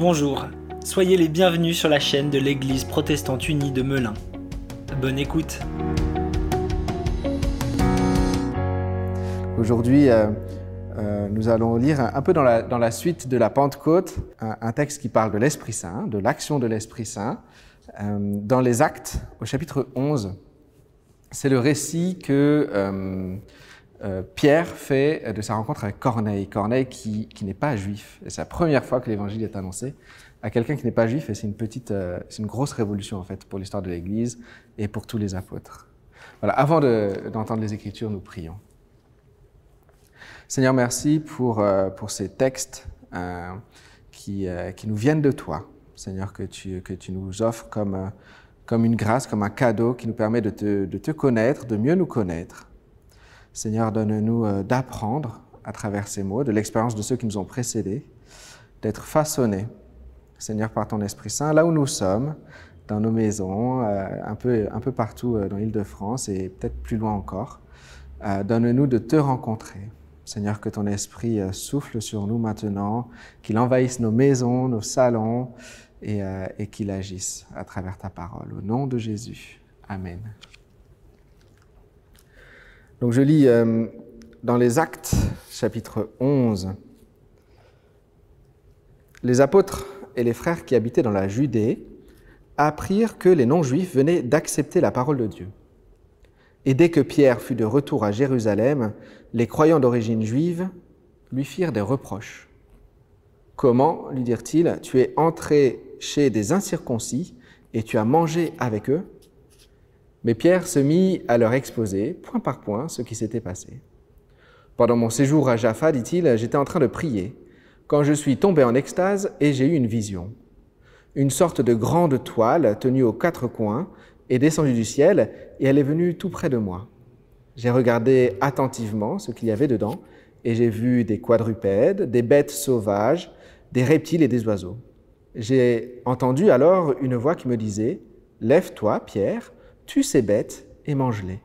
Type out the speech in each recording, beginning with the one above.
Bonjour, soyez les bienvenus sur la chaîne de l'Église protestante unie de Melun. Bonne écoute. Aujourd'hui, euh, euh, nous allons lire un, peu dans la, suite de la Pentecôte un, texte qui parle de l'Esprit Saint, de l'action de l'Esprit Saint, euh, dans les Actes, au chapitre 11. C'est le récit que Pierre fait de sa rencontre avec Corneille. Corneille qui, qui n'est pas juif. C'est la première fois que l'évangile est annoncé à quelqu'un qui n'est pas juif et c'est une petite, c'est une grosse révolution en fait pour l'histoire de l'Église et pour tous les apôtres. Voilà, avant d'entendre les Écritures, nous prions. Seigneur, merci pour, euh, pour ces textes euh, qui, euh, qui, nous viennent de toi. Seigneur, que tu, que tu nous offres comme, comme une grâce, comme un cadeau qui nous permet de te, de te connaître, de mieux nous connaître. Seigneur, donne-nous d'apprendre à travers ces mots, de l'expérience de ceux qui nous ont précédés, d'être façonnés, Seigneur, par ton Esprit Saint, là où nous sommes, dans nos maisons, un, peu, un peu partout dans l'île de France et peut-être plus loin encore. Donne-nous de te rencontrer. Seigneur, que ton esprit euh, souffle sur nous maintenant, qu'il envahisse nos maisons, nos salons euh, et, qu'il agisse à travers ta parole. Au nom de Jésus. Amen. Donc je lis euh, dans les Actes, chapitre 11. Les apôtres et les frères qui habitaient dans la Judée apprirent que les non-juifs venaient d'accepter la parole de Dieu. Et dès que Pierre fut de retour à Jérusalem, les croyants d'origine juive lui firent des reproches. Comment, lui dirent-ils, tu es entré chez des incirconcis et tu as mangé avec eux? Mais Pierre se mit à leur exposer, point par point, ce qui s'était passé. Pendant mon séjour à Jaffa, dit-il, j'étais en train de prier, quand je suis tombé en extase et j'ai eu une vision. Une sorte de grande toile tenue aux quatre coins est descendue du ciel et elle est venue tout près de moi. J'ai regardé attentivement ce qu'il y avait dedans et j'ai vu des quadrupèdes, des bêtes sauvages, des reptiles et des oiseaux. J'ai entendu alors une voix qui me disait Lève-toi, Pierre, tue ces bêtes et mange-les.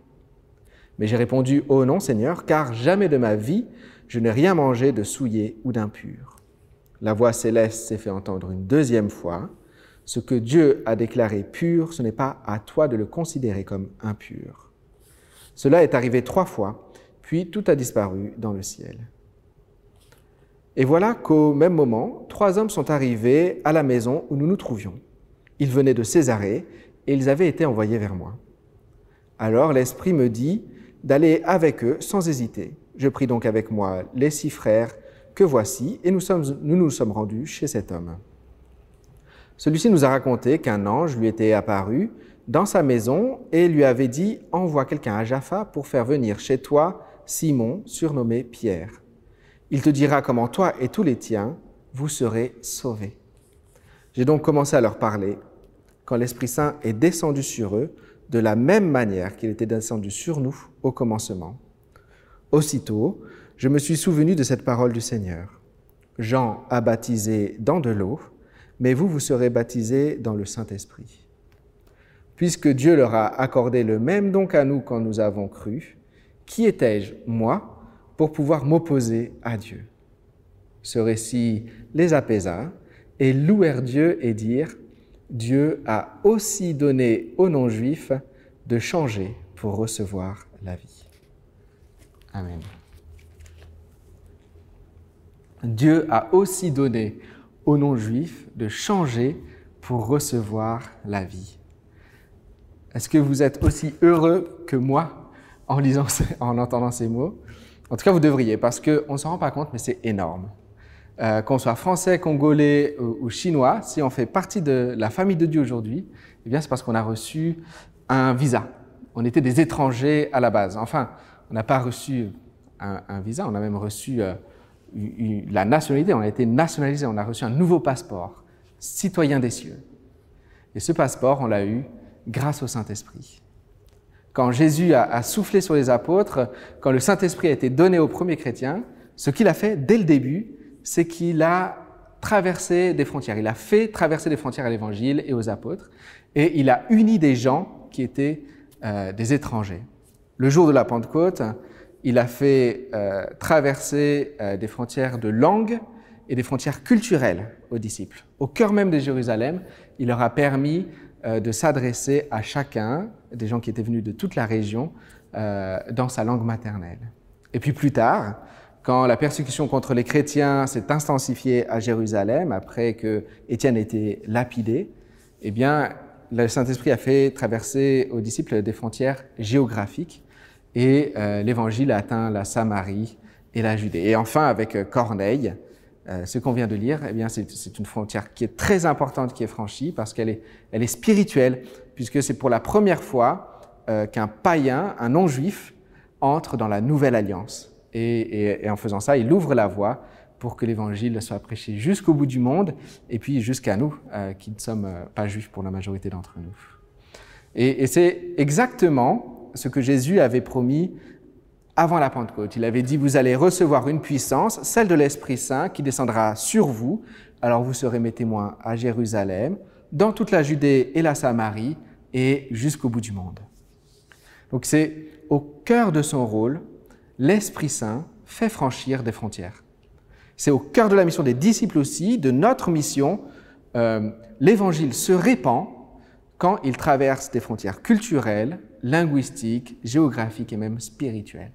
Mais j'ai répondu Oh non, Seigneur, car jamais de ma vie je n'ai rien mangé de souillé ou d'impur. La voix céleste s'est fait entendre une deuxième fois ce que Dieu a déclaré pur, ce n'est pas à toi de le considérer comme impur. Cela est arrivé trois fois, puis tout a disparu dans le ciel. Et voilà qu'au même moment, trois hommes sont arrivés à la maison où nous nous trouvions. Ils venaient de Césarée et ils avaient été envoyés vers moi. Alors l'Esprit me dit d'aller avec eux sans hésiter. Je pris donc avec moi les six frères que voici et nous nous sommes rendus chez cet homme. Celui-ci nous a raconté qu'un ange lui était apparu dans sa maison et lui avait dit Envoie quelqu'un à Jaffa pour faire venir chez toi Simon, surnommé Pierre. Il te dira comment toi et tous les tiens, vous serez sauvés. J'ai donc commencé à leur parler quand l'Esprit Saint est descendu sur eux de la même manière qu'il était descendu sur nous au commencement. Aussitôt, je me suis souvenu de cette parole du Seigneur. Jean a baptisé dans de l'eau, mais vous, vous serez baptisés dans le Saint-Esprit. Puisque Dieu leur a accordé le même don qu'à nous quand nous avons cru, qui étais-je, moi, pour pouvoir m'opposer à Dieu? Ce récit les apaisa et louèrent Dieu et dire, Dieu a aussi donné aux non-juifs de changer pour recevoir la vie. Amen. Dieu a aussi donné aux non-juifs de changer pour recevoir la vie. Est-ce que vous êtes aussi heureux que moi en lisant, en entendant ces mots? En tout cas, vous devriez, parce qu'on ne s'en rend pas compte, mais c'est énorme. Euh, qu'on soit français, congolais ou, chinois, si on fait partie de la famille de Dieu aujourd'hui, eh bien, c'est parce qu'on a reçu un visa. On était des étrangers à la base. Enfin, on n'a pas reçu un, visa, on a même reçu euh, la nationalité, on a été nationalisé, on a reçu un nouveau passeport, citoyen des cieux. Et ce passeport, on l'a eu grâce au Saint-Esprit. Quand Jésus a, soufflé sur les apôtres, quand le Saint-Esprit a été donné aux premiers chrétiens, ce qu'il a fait dès le début, c'est qu'il a traversé des frontières. Il a fait traverser des frontières à l'Évangile et aux apôtres, et il a uni des gens qui étaient euh, des étrangers. Le jour de la Pentecôte, il a fait euh, traverser euh, des frontières de langue et des frontières culturelles aux disciples. Au cœur même de Jérusalem, il leur a permis de s'adresser à chacun, des gens qui étaient venus de toute la région, dans sa langue maternelle. Et puis plus tard, quand la persécution contre les chrétiens s'est intensifiée à Jérusalem, après que Étienne ait été lapidé, eh bien, le Saint-Esprit a fait traverser aux disciples des frontières géographiques et euh, l'évangile a atteint la Samarie et la Judée. Et enfin, avec euh, Corneille, euh, ce qu'on vient de lire, eh bien, c'est une frontière qui est très importante qui est franchie parce qu'elle est, elle est spirituelle, puisque c'est pour la première fois qu'un païen, un non-juif, entre dans la nouvelle alliance. Et, en faisant ça, il ouvre la voie pour que l'évangile soit prêché jusqu'au bout du monde et puis jusqu'à nous, qui ne sommes pas juifs pour la majorité d'entre nous. Et, et c'est exactement ce que Jésus avait promis avant la Pentecôte. Il avait dit, vous allez recevoir une puissance, celle de l'Esprit Saint, qui descendra sur vous. Alors vous serez mes témoins à Jérusalem, dans toute la Judée et la Samarie, et jusqu'au bout du monde. Donc c'est au cœur de son rôle, l'Esprit Saint fait franchir des frontières. C'est au cœur de la mission des disciples aussi, de notre mission. Euh, L'Évangile se répand quand il traverse des frontières culturelles, linguistiques, géographiques et même spirituelles.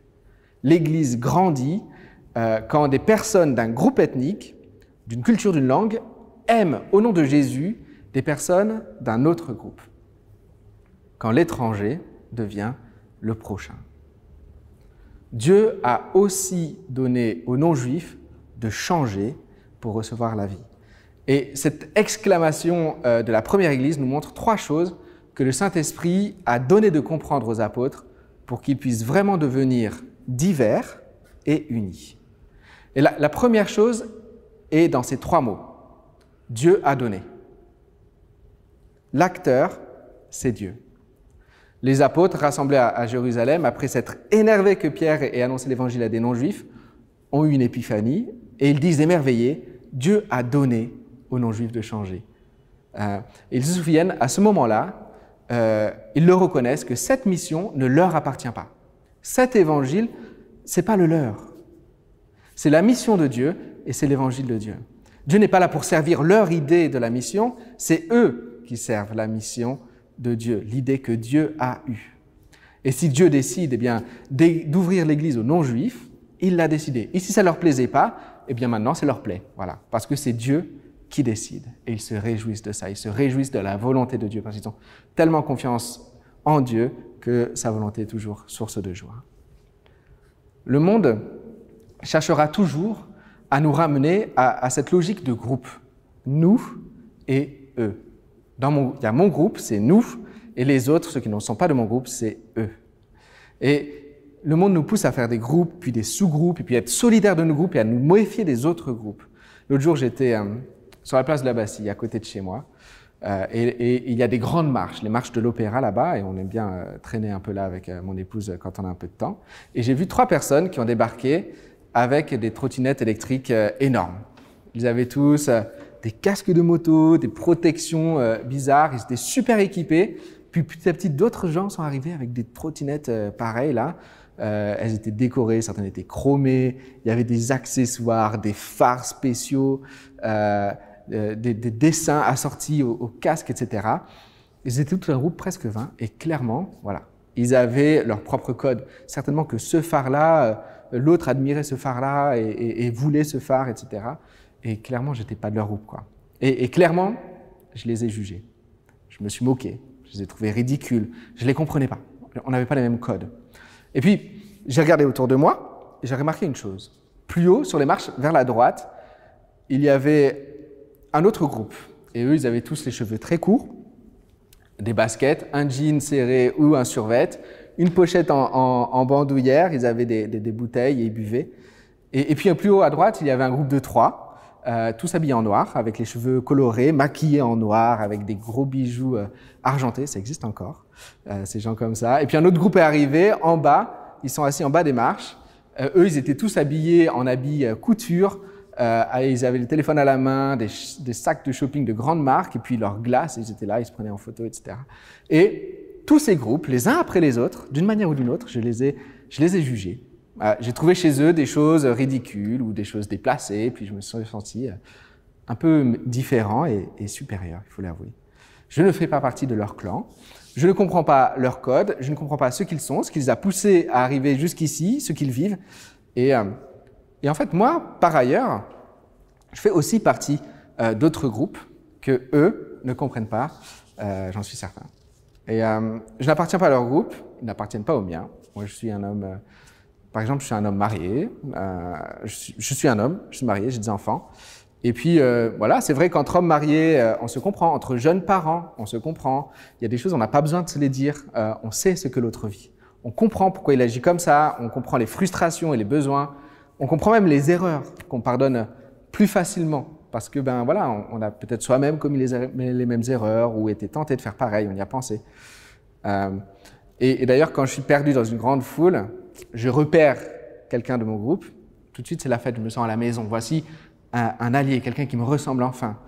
L'Église grandit euh, quand des personnes d'un groupe ethnique, d'une culture, d'une langue, aiment au nom de Jésus des personnes d'un autre groupe. Quand l'étranger devient le prochain. Dieu a aussi donné aux non-juifs de changer pour recevoir la vie. Et cette exclamation euh, de la première Église nous montre trois choses que le Saint-Esprit a donné de comprendre aux apôtres pour qu'ils puissent vraiment devenir divers et unis. Et la, première chose est dans ces trois mots. Dieu a donné. L'acteur, c'est Dieu. Les apôtres rassemblés à, Jérusalem, après s'être énervés que Pierre ait annoncé l'évangile à des non-juifs, ont eu une épiphanie et ils disent émerveillés, Dieu a donné aux non-juifs de changer. Euh, ils se souviennent, à ce moment-là, euh, ils le reconnaissent que cette mission ne leur appartient pas. Cet évangile, c'est pas le leur. C'est la mission de Dieu et c'est l'évangile de Dieu. Dieu n'est pas là pour servir leur idée de la mission, c'est eux qui servent la mission de Dieu, l'idée que Dieu a eue. Et si Dieu décide eh bien, d'ouvrir l'Église aux non-juifs, il l'a décidé. Et si ça leur plaisait pas, eh bien maintenant, ça leur plaît. Voilà. Parce que c'est Dieu qui décide. Et ils se réjouissent de ça, ils se réjouissent de la volonté de Dieu, parce qu'ils ont tellement confiance en Dieu que sa volonté est toujours source de joie. Le monde cherchera toujours à nous ramener à, cette logique de groupe, nous et eux. Dans mon, il y a mon groupe, c'est nous, et les autres, ceux qui ne sont pas de mon groupe, c'est eux. Et le monde nous pousse à faire des groupes, puis des sous-groupes, et puis à être solidaires de nos groupes et à nous méfier des autres groupes. L'autre jour, j'étais euh, sur la place de la Bastille, à côté de chez moi. Euh, et, il y a des grandes marches, les marches de l'opéra là-bas, et on aime bien euh, traîner un peu là avec euh, mon épouse quand on a un peu de temps. Et j'ai vu trois personnes qui ont débarqué avec des trottinettes électriques énormes. Ils avaient tous des casques de moto, des protections bizarres, ils étaient super équipés. Puis petit à petit, d'autres gens sont arrivés avec des trottinettes pareilles là. elles étaient décorées, certaines étaient chromées, il y avait des accessoires, des phares spéciaux. Euh, des, dessins assortis au, casque, etc. Ils étaient tout un groupe, presque 20, et clairement, voilà, ils avaient leur propre code. Certainement que ce phare-là, euh, l'autre admirait ce phare-là et, voulait ce phare, etc. Et clairement, j'étais pas de leur groupe, quoi. Et, clairement, je les ai jugés. Je me suis moqué. Je les ai trouvés ridicules. Je les comprenais pas. On n'avait pas les mêmes codes. Et puis, j'ai regardé autour de moi et j'ai remarqué une chose. Plus haut, sur les marches vers la droite, il y avait un autre groupe. Et eux, ils avaient tous les cheveux très courts, des baskets, un jean serré ou un survêt, une pochette en, bandoulière, ils avaient des, bouteilles et ils buvaient. Et, puis plus haut à droite, il y avait un groupe de trois, euh, tous habillés en noir, avec les cheveux colorés, maquillés en noir, avec des gros bijoux euh, argentés, ça existe encore, euh, ces gens comme ça. Et puis un autre groupe est arrivé en bas, ils sont assis en bas des marches. eux, ils étaient tous habillés en habits couture, euh, ils avaient le téléphone à la main, des, sacs de shopping de grandes marques, et puis leurs glaces, ils étaient là, ils se prenaient en photo, etc. Et tous ces groupes, les uns après les autres, d'une manière ou d'une autre, je les ai, je les ai jugés. Euh, j'ai trouvé chez eux des choses ridicules ou des choses déplacées, puis je me suis senti euh, un peu différent et, supérieur, il faut l'avouer. Je ne fais pas partie de leur clan, je ne comprends pas leur code, je ne comprends pas ce qu'ils sont, ce qui les a poussés à arriver jusqu'ici, ce qu'ils vivent. Et, euh, et, en fait, moi, par ailleurs, je fais aussi partie euh, d'autres groupes que eux ne comprennent pas, euh, j'en suis certain. Et euh, je n'appartiens pas à leur groupe, ils n'appartiennent pas au mien. Moi, je suis un homme, par exemple, je suis un homme marié, euh, je suis, un homme, je suis marié, j'ai des enfants. Et puis, euh, voilà, c'est vrai qu'entre hommes mariés, euh, on se comprend. Entre jeunes parents, on se comprend. Il y a des choses, on n'a pas besoin de se les dire. Euh, on sait ce que l'autre vit. On comprend pourquoi il agit comme ça. On comprend les frustrations et les besoins. On comprend même les erreurs qu'on pardonne plus facilement. Parce que, ben voilà, on, a peut-être soi-même commis les, les, mêmes erreurs ou été tenté de faire pareil, on y a pensé. Euh, et, et d'ailleurs, quand je suis perdu dans une grande foule, je repère quelqu'un de mon groupe. Tout de suite, c'est la fête, je me sens à la maison. Voici un, allié, quelqu'un qui me ressemble enfin,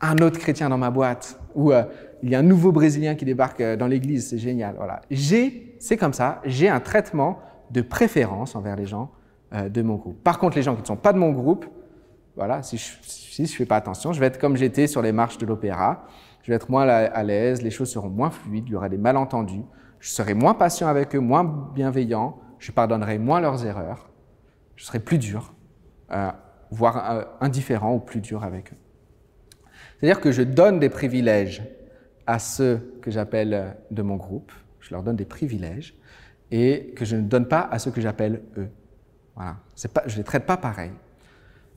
un autre chrétien dans ma boîte, ou euh, il y a un nouveau Brésilien qui débarque euh, dans l'église, c'est génial. Voilà. J'ai, c'est comme ça, j'ai un traitement de préférence envers les gens euh, de mon groupe. Par contre, les gens qui ne sont pas de mon groupe, voilà, si je si je fais pas attention, je vais être comme j'étais sur les marches de l'opéra. Je vais être moins à l'aise, les choses seront moins fluides, il y aura des malentendus. Je serai moins patient avec eux, moins bienveillant. Je pardonnerai moins leurs erreurs. Je serai plus dur. Euh, voire euh, indifférent ou plus dur avec eux. C'est-à-dire que je donne des privilèges à ceux que j'appelle euh, de mon groupe, je leur donne des privilèges, et que je ne donne pas à ceux que j'appelle eux. Voilà. Je ne les traite pas pareil.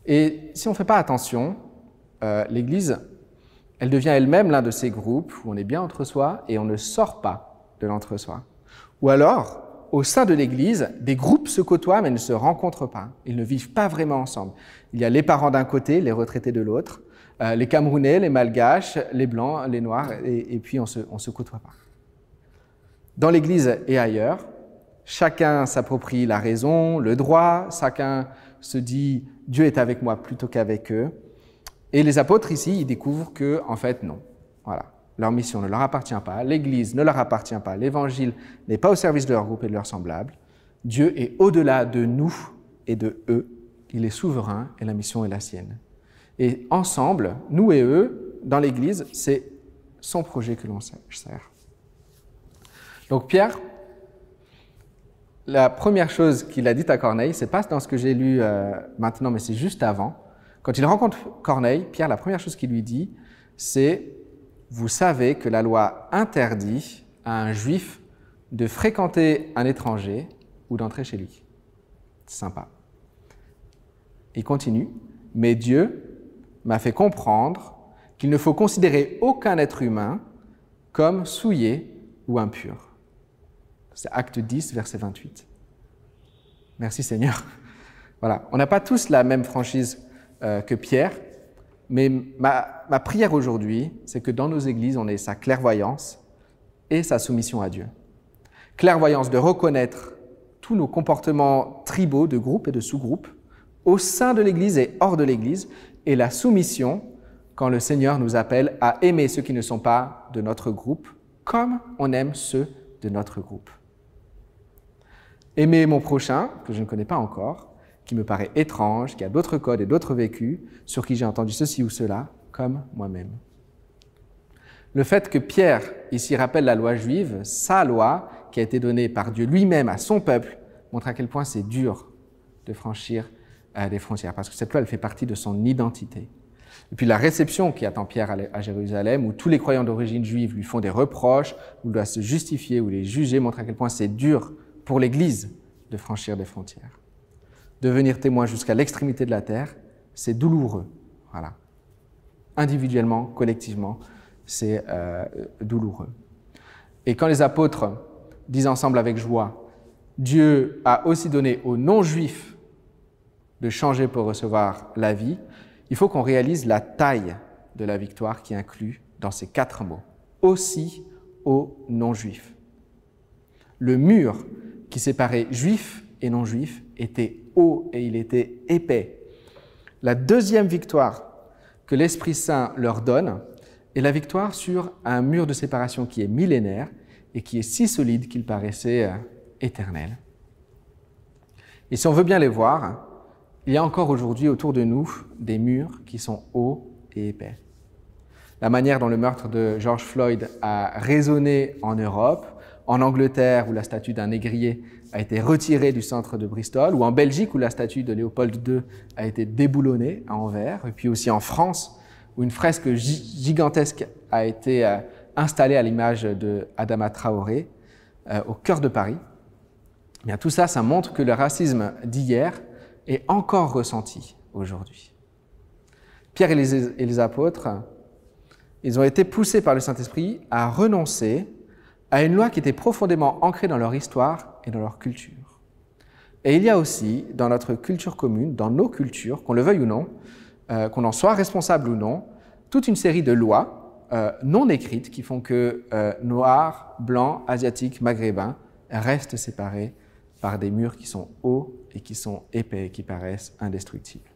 Et si on ne fait pas attention, l'Église, elle devient elle-même l'un de ces groupes où on est bien entre soi et on ne sort pas de l'entre-soi. Ou alors, au sein de l'Église, des groupes se côtoient mais ne se rencontrent pas. Ils ne vivent pas vraiment ensemble. Il y a les parents d'un côté, les retraités de l'autre, euh, les Camerounais, les Malgaches, les Blancs, les Noirs, et, puis on se, on se côtoie pas. Dans l'Église et ailleurs, chacun s'approprie la raison, le droit, chacun se dit Dieu est avec moi plutôt qu'avec eux. Et les apôtres ici, ils découvrent que, en fait, non. Voilà. Leur mission ne leur appartient pas, l'Église ne leur appartient pas, l'Évangile n'est pas au service de leur groupe et de leurs semblables. Dieu est au-delà de nous et de eux. Il est souverain et la mission est la sienne. Et ensemble, nous et eux, dans l'Église, c'est son projet que l'on sert. Donc Pierre, la première chose qu'il a dite à Corneille, c'est pas dans ce que j'ai lu euh, maintenant, mais c'est juste avant. Quand il rencontre Corneille, Pierre, la première chose qu'il lui dit, c'est vous savez que la loi interdit à un juif de fréquenter un étranger ou d'entrer chez lui. Sympa. Il continue, mais Dieu m'a fait comprendre qu'il ne faut considérer aucun être humain comme souillé ou impur. C'est acte 10, verset 28. Merci Seigneur. Voilà, on n'a pas tous la même franchise euh, que Pierre, mais ma, prière aujourd'hui, c'est que dans nos églises, on ait sa clairvoyance et sa soumission à Dieu. Clairvoyance de reconnaître tous nos comportements tribaux de groupes et de sous-groupes au sein de l'Église et hors de l'Église, et la soumission quand le Seigneur nous appelle à aimer ceux qui ne sont pas de notre groupe, comme on aime ceux de notre groupe. Aimer mon prochain, que je ne connais pas encore, qui me paraît étrange, qui a d'autres codes et d'autres vécus, sur qui j'ai entendu ceci ou cela, comme moi-même. Le fait que Pierre ici rappelle la loi juive, sa loi, qui a été donnée par Dieu lui-même à son peuple, montre à quel point c'est dur de franchir euh, des frontières, parce que cette loi, elle fait partie de son identité. Et puis la réception qui attend Pierre à Jérusalem, où tous les croyants d'origine juive lui font des reproches, où il doit se justifier, ou les juger, montre à quel point c'est dur pour l'Église de franchir des frontières devenir témoin jusqu'à l'extrémité de la terre, c'est douloureux. Voilà. Individuellement, collectivement, c'est euh, douloureux. Et quand les apôtres disent ensemble avec joie, Dieu a aussi donné aux non-juifs de changer pour recevoir la vie, il faut qu'on réalise la taille de la victoire qui inclut dans ces quatre mots. Aussi aux non-juifs. Le mur qui séparait juifs et non-juifs était haut et il était épais. La deuxième victoire que l'Esprit Saint leur donne est la victoire sur un mur de séparation qui est millénaire et qui est si solide qu'il paraissait euh, éternel. Et si on veut bien les voir, il y a encore aujourd'hui autour de nous des murs qui sont hauts et épais. La manière dont le meurtre de George Floyd a résonné en Europe, en Angleterre où la statue d'un négrier a été retirée du centre de Bristol, ou en Belgique où la statue de Léopold II a été déboulonnée à Anvers, et puis aussi en France où une fresque gigantesque a été euh, installée à l'image de Adama Traoré euh, au cœur de Paris. Eh bien, tout ça, ça montre que le racisme d'hier est encore ressenti aujourd'hui. Pierre et les, apôtres, ils ont été poussés par le Saint-Esprit à renoncer à une loi qui était profondément ancrée dans leur histoire et dans leur culture. Et il y a aussi, dans notre culture commune, dans nos cultures, qu'on le veuille ou non, euh, qu'on en soit responsable ou non, toute une série de lois euh, non écrites qui font que euh, noirs, blancs, asiatiques, maghrébins restent séparés par des murs qui sont hauts et qui sont épais, qui paraissent indestructibles.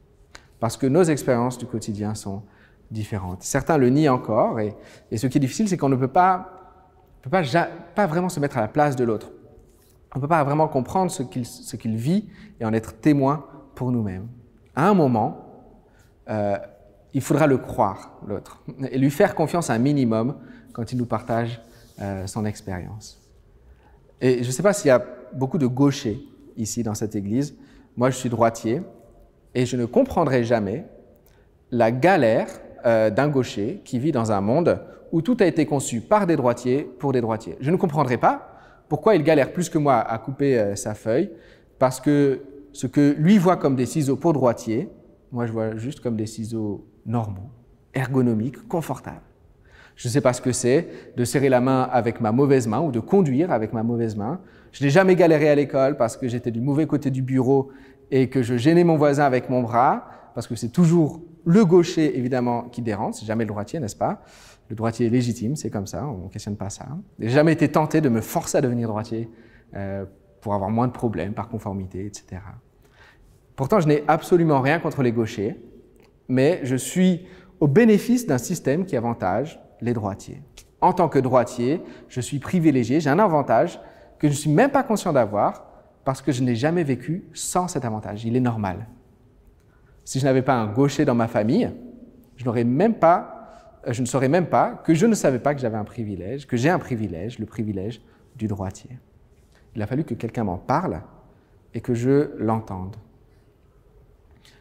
Parce que nos expériences du quotidien sont différentes. Certains le nient encore, et, ce qui est difficile, c'est qu'on ne peut pas, peut pas, pas vraiment se mettre à la place de l'autre. On ne peut pas vraiment comprendre ce qu'il vit et en être témoin pour nous-mêmes. À un moment, euh, il faudra le croire, l'autre, et lui faire confiance un minimum quand il nous partage euh, son expérience. Et je ne sais pas s'il y a beaucoup de gauchers ici dans cette église. Moi, je suis droitier et je ne comprendrai jamais la galère euh, d'un gaucher qui vit dans un monde où tout a été conçu par des droitiers pour des droitiers. Je ne comprendrai pas pourquoi il galère plus que moi à couper euh, sa feuille, parce que ce que lui voit comme des ciseaux pour droitier, moi je vois juste comme des ciseaux normaux, ergonomiques, confortables. Je ne sais pas ce que c'est de serrer la main avec ma mauvaise main ou de conduire avec ma mauvaise main. Je n'ai jamais galéré à l'école parce que j'étais du mauvais côté du bureau et que je gênais mon voisin avec mon bras, parce que c'est toujours le gaucher, évidemment, qui dérange, c'est jamais le droitier, n'est-ce pas? Le droitier est légitime, c'est comme ça, on ne questionne pas ça. J'ai jamais été tenté de me forcer à devenir droitier euh, pour avoir moins de problèmes, par conformité, etc. Pourtant, je n'ai absolument rien contre les gauchers, mais je suis au bénéfice d'un système qui avantage les droitiers. En tant que droitier, je suis privilégié, j'ai un avantage que je ne suis même pas conscient d'avoir parce que je n'ai jamais vécu sans cet avantage. Il est normal. Si je n'avais pas un gaucher dans ma famille, je, n'aurais même pas, je ne saurais même pas que je ne savais pas que j'avais un privilège, que j'ai un privilège, le privilège du droitier. Il a fallu que quelqu'un m'en parle et que je l'entende.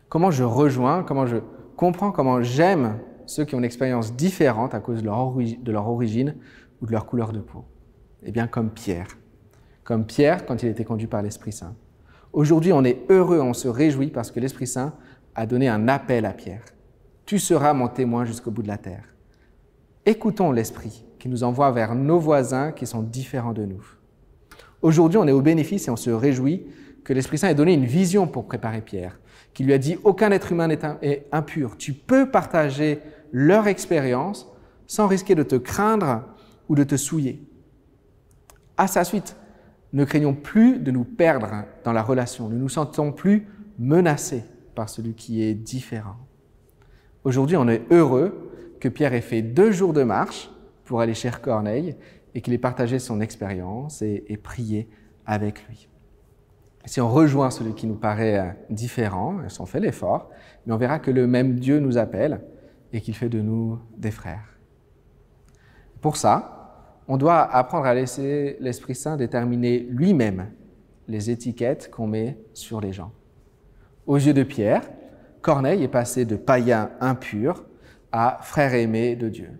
Comment je rejoins, comment je comprends, comment j'aime ceux qui ont une expérience différente à cause de leur, origine ou de leur couleur de peau? Eh bien, comme Pierre. Comme Pierre quand il était conduit par l'Esprit Saint. Aujourd'hui, on est heureux, on se réjouit parce que l'Esprit Saint a donné un appel à Pierre. Tu seras mon témoin jusqu'au bout de la terre. Écoutons l'Esprit qui nous envoie vers nos voisins qui sont différents de nous. Aujourd'hui, on est au bénéfice et on se réjouit que l'Esprit Saint ait donné une vision pour préparer Pierre, qui lui a dit aucun être humain n'est impur. Tu peux partager leur expérience sans risquer de te craindre ou de te souiller. À sa suite, ne craignons plus de nous perdre dans la relation, ne nous sentons plus menacés par celui qui est différent. Aujourd'hui, on est heureux que Pierre ait fait deux jours de marche pour aller chez Corneille et qu'il ait partagé son expérience et, et prié avec lui. Si on rejoint celui qui nous paraît différent, si on fait l'effort, mais on verra que le même Dieu nous appelle et qu'il fait de nous des frères. Pour ça, on doit apprendre à laisser l'Esprit Saint déterminer lui-même les étiquettes qu'on met sur les gens. Aux yeux de Pierre, Corneille est passé de païen impur à frère aimé de Dieu.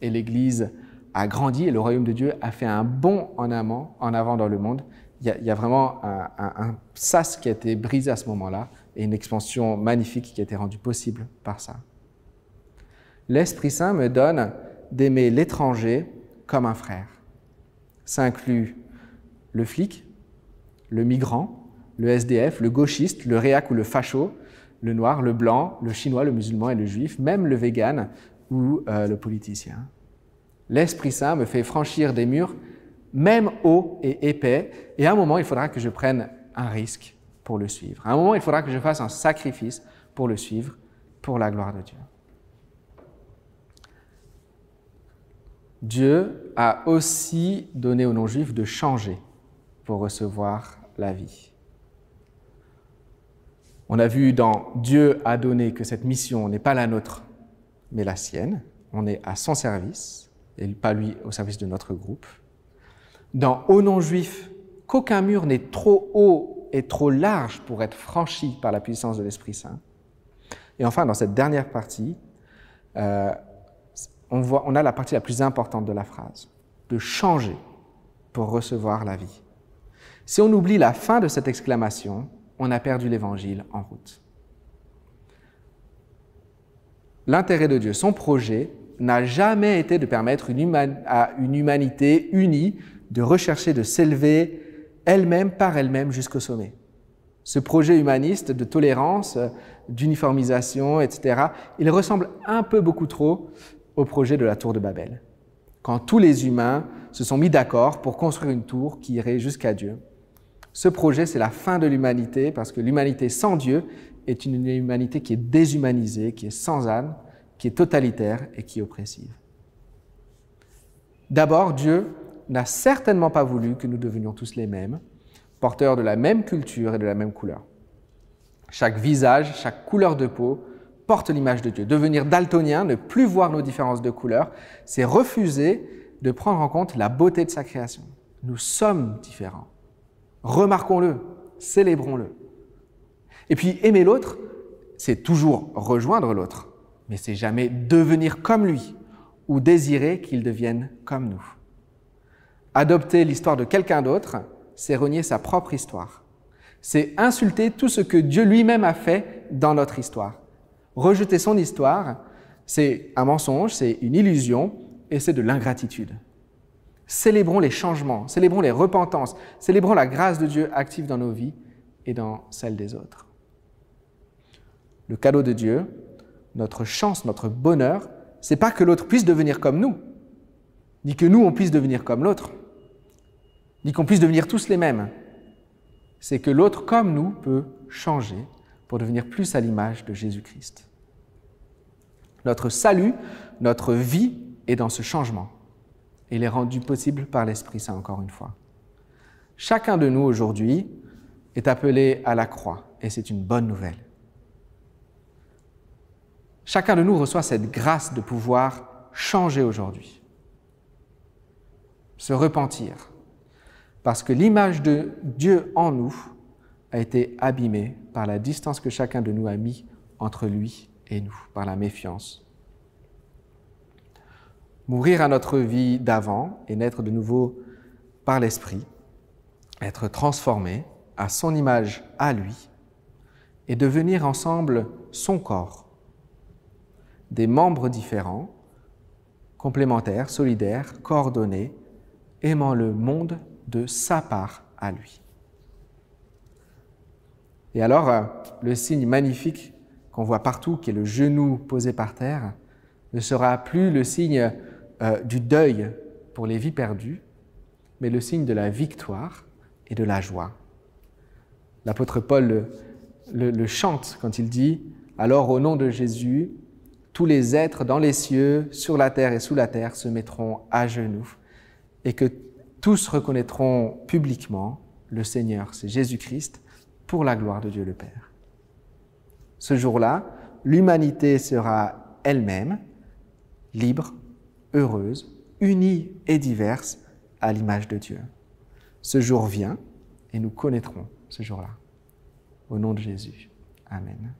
Et l'Église a grandi et le royaume de Dieu a fait un bond en, avant dans le monde. Il y a, vraiment un, un sas qui a été brisé à ce moment-là et une expansion magnifique qui a été rendue possible par ça l'Esprit Saint me donne d'aimer l'étranger comme un frère. Ça inclut le flic, le migrant, le SDF, le gauchiste, le réac ou le facho, le noir, le blanc, le chinois, le musulman et le juif, même le vegan ou euh, le politicien. L'Esprit Saint me fait franchir des murs, même hauts et épais, et à un moment, il faudra que je prenne un risque pour le suivre. À un moment, il faudra que je fasse un sacrifice pour le suivre, pour la gloire de Dieu. Dieu a aussi donné aux non-juifs de changer pour recevoir la vie. On a vu dans Dieu a donné que cette mission n'est pas la nôtre, mais la sienne. On est à son service et pas lui au service de notre groupe. Dans Au non juif, qu'aucun mur n'est trop haut et trop large pour être franchi par la puissance de l'Esprit Saint. Et enfin, dans cette dernière partie, euh, on, voit, on a la partie la plus importante de la phrase, de changer pour recevoir la vie. Si on oublie la fin de cette exclamation, on a perdu l'Évangile en route. L'intérêt de Dieu, son projet, n'a jamais été de permettre à une humanité unie de rechercher de s'élever elle-même par elle-même jusqu'au sommet. Ce projet humaniste de tolérance, d'uniformisation, etc., il ressemble un peu beaucoup trop au projet de la tour de Babel, quand tous les humains se sont mis d'accord pour construire une tour qui irait jusqu'à Dieu. Ce projet, c'est la fin de l'humanité, parce que l'humanité sans Dieu est une humanité qui est déshumanisée, qui est sans âme, qui est totalitaire et qui est oppressive. D'abord, Dieu n'a certainement pas voulu que nous devenions tous les mêmes, porteurs de la même culture et de la même couleur. Chaque visage, chaque couleur de peau porte l'image de Dieu. Devenir daltonien, ne plus voir nos différences de couleur, c'est refuser de prendre en compte la beauté de sa création. Nous sommes différents. Remarquons-le, célébrons-le. Et puis aimer l'autre, c'est toujours rejoindre l'autre, mais c'est jamais devenir comme lui ou désirer qu'il devienne comme nous. Adopter l'histoire de quelqu'un d'autre, c'est renier sa propre histoire. C'est insulter tout ce que Dieu lui-même a fait dans notre histoire. Rejeter son histoire, c'est un mensonge, c'est une illusion et c'est de l'ingratitude. Célébrons les changements, célébrons les repentances, célébrons la grâce de Dieu active dans nos vies et dans celles des autres. Le cadeau de Dieu, notre chance, notre bonheur, c'est pas que l'autre puisse devenir comme nous, ni que nous on puisse devenir comme l'autre, ni qu'on puisse devenir tous les mêmes. C'est que l'autre comme nous peut changer pour devenir plus à l'image de Jésus-Christ. Notre salut, notre vie est dans ce changement il est rendu possible par l'Esprit Saint, encore une fois. Chacun de nous aujourd'hui est appelé à la croix, et c'est une bonne nouvelle. Chacun de nous reçoit cette grâce de pouvoir changer aujourd'hui, se repentir, parce que l'image de Dieu en nous a été abîmée par la distance que chacun de nous a mis entre lui et nous, par la méfiance, mourir à notre vie d'avant et naître de nouveau par l'Esprit, être transformé à son image à lui et devenir ensemble son corps, des membres différents, complémentaires, solidaires, coordonnés, aimant le monde de sa part à lui. Et alors, euh, le signe magnifique qu'on voit partout, qui est le genou posé par terre, ne sera plus le signe euh, du deuil pour les vies perdues, mais le signe de la victoire et de la joie. L'apôtre Paul le, chante quand il dit Alors au nom de Jésus, tous les êtres dans les cieux, sur la terre et sous la terre se mettront à genoux et que tous reconnaîtront publiquement le Seigneur, c'est Jésus-Christ, pour la gloire de Dieu le Père. Ce jour-là, l'humanité sera elle-même libre heureuse, unie et diverse à l'image de Dieu. Ce jour vient et nous connaîtrons ce jour-là. Au nom de Jésus. Amen.